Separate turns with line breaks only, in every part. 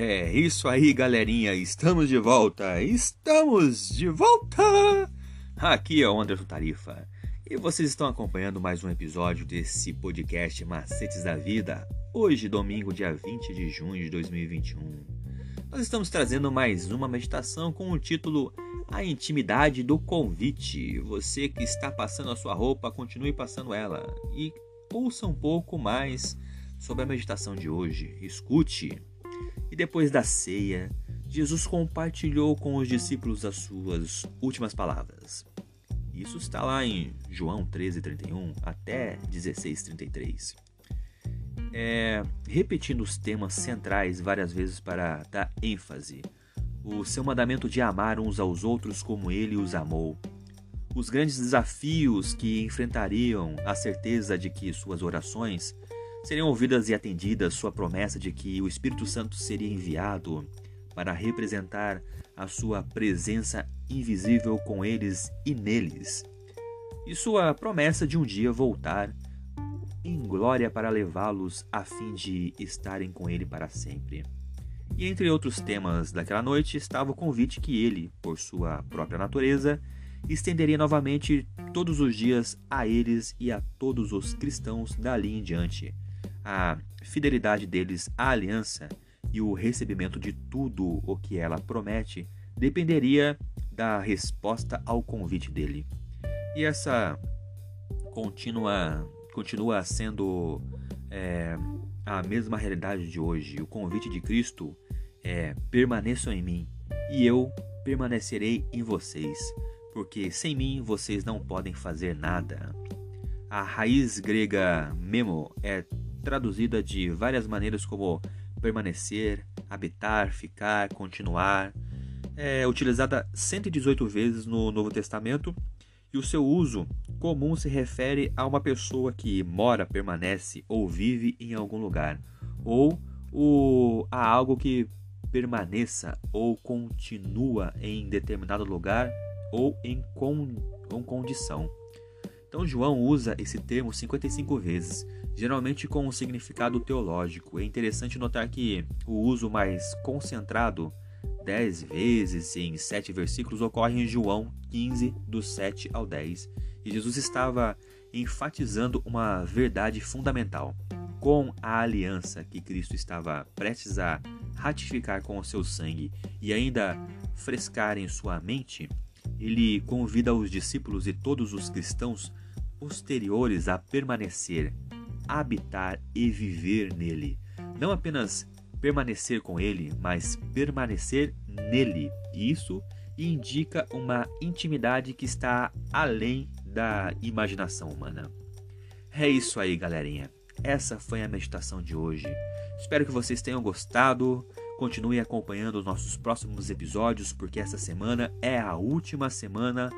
É isso aí, galerinha. Estamos de volta. Estamos de volta. Aqui é o Anderson Tarifa. E vocês estão acompanhando mais um episódio desse podcast Macetes da Vida. Hoje, domingo, dia 20 de junho de 2021. Nós estamos trazendo mais uma meditação com o título A Intimidade do Convite. Você que está passando a sua roupa, continue passando ela. E ouça um pouco mais sobre a meditação de hoje. Escute. Depois da ceia, Jesus compartilhou com os discípulos as suas últimas palavras. Isso está lá em João 13:31 até 16:33. É, repetindo os temas centrais várias vezes para dar ênfase. O seu mandamento de amar uns aos outros como ele os amou. Os grandes desafios que enfrentariam, a certeza de que suas orações seriam ouvidas e atendidas sua promessa de que o Espírito Santo seria enviado para representar a sua presença invisível com eles e neles, e sua promessa de um dia voltar em glória para levá-los a fim de estarem com ele para sempre. E entre outros temas daquela noite estava o convite que ele, por sua própria natureza, estenderia novamente todos os dias a eles e a todos os cristãos dali em diante a fidelidade deles à aliança e o recebimento de tudo o que ela promete dependeria da resposta ao convite dele. E essa continua, continua sendo é, a mesma realidade de hoje. O convite de Cristo é: permaneçam em mim e eu permanecerei em vocês, porque sem mim vocês não podem fazer nada. A raiz grega memo é traduzida de várias maneiras como permanecer, habitar, ficar, continuar. É utilizada 118 vezes no Novo Testamento e o seu uso comum se refere a uma pessoa que mora, permanece ou vive em algum lugar, ou o, a algo que permaneça ou continua em determinado lugar ou em con, condição. Então João usa esse termo 55 vezes, geralmente com um significado teológico. É interessante notar que o uso mais concentrado, 10 vezes em 7 versículos, ocorre em João 15, do 7 ao 10. E Jesus estava enfatizando uma verdade fundamental. Com a aliança que Cristo estava prestes a ratificar com o seu sangue e ainda frescar em sua mente, ele convida os discípulos e todos os cristãos posteriores a permanecer, habitar e viver nele. Não apenas permanecer com ele, mas permanecer nele. Isso indica uma intimidade que está além da imaginação humana. É isso aí, galerinha. Essa foi a meditação de hoje. Espero que vocês tenham gostado. Continue acompanhando os nossos próximos episódios, porque essa semana é a última semana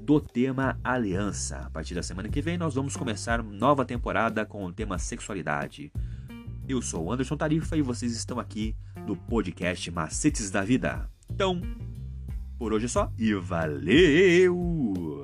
do tema Aliança. A partir da semana que vem, nós vamos começar nova temporada com o tema Sexualidade. Eu sou o Anderson Tarifa e vocês estão aqui no podcast Macetes da Vida. Então, por hoje é só e valeu!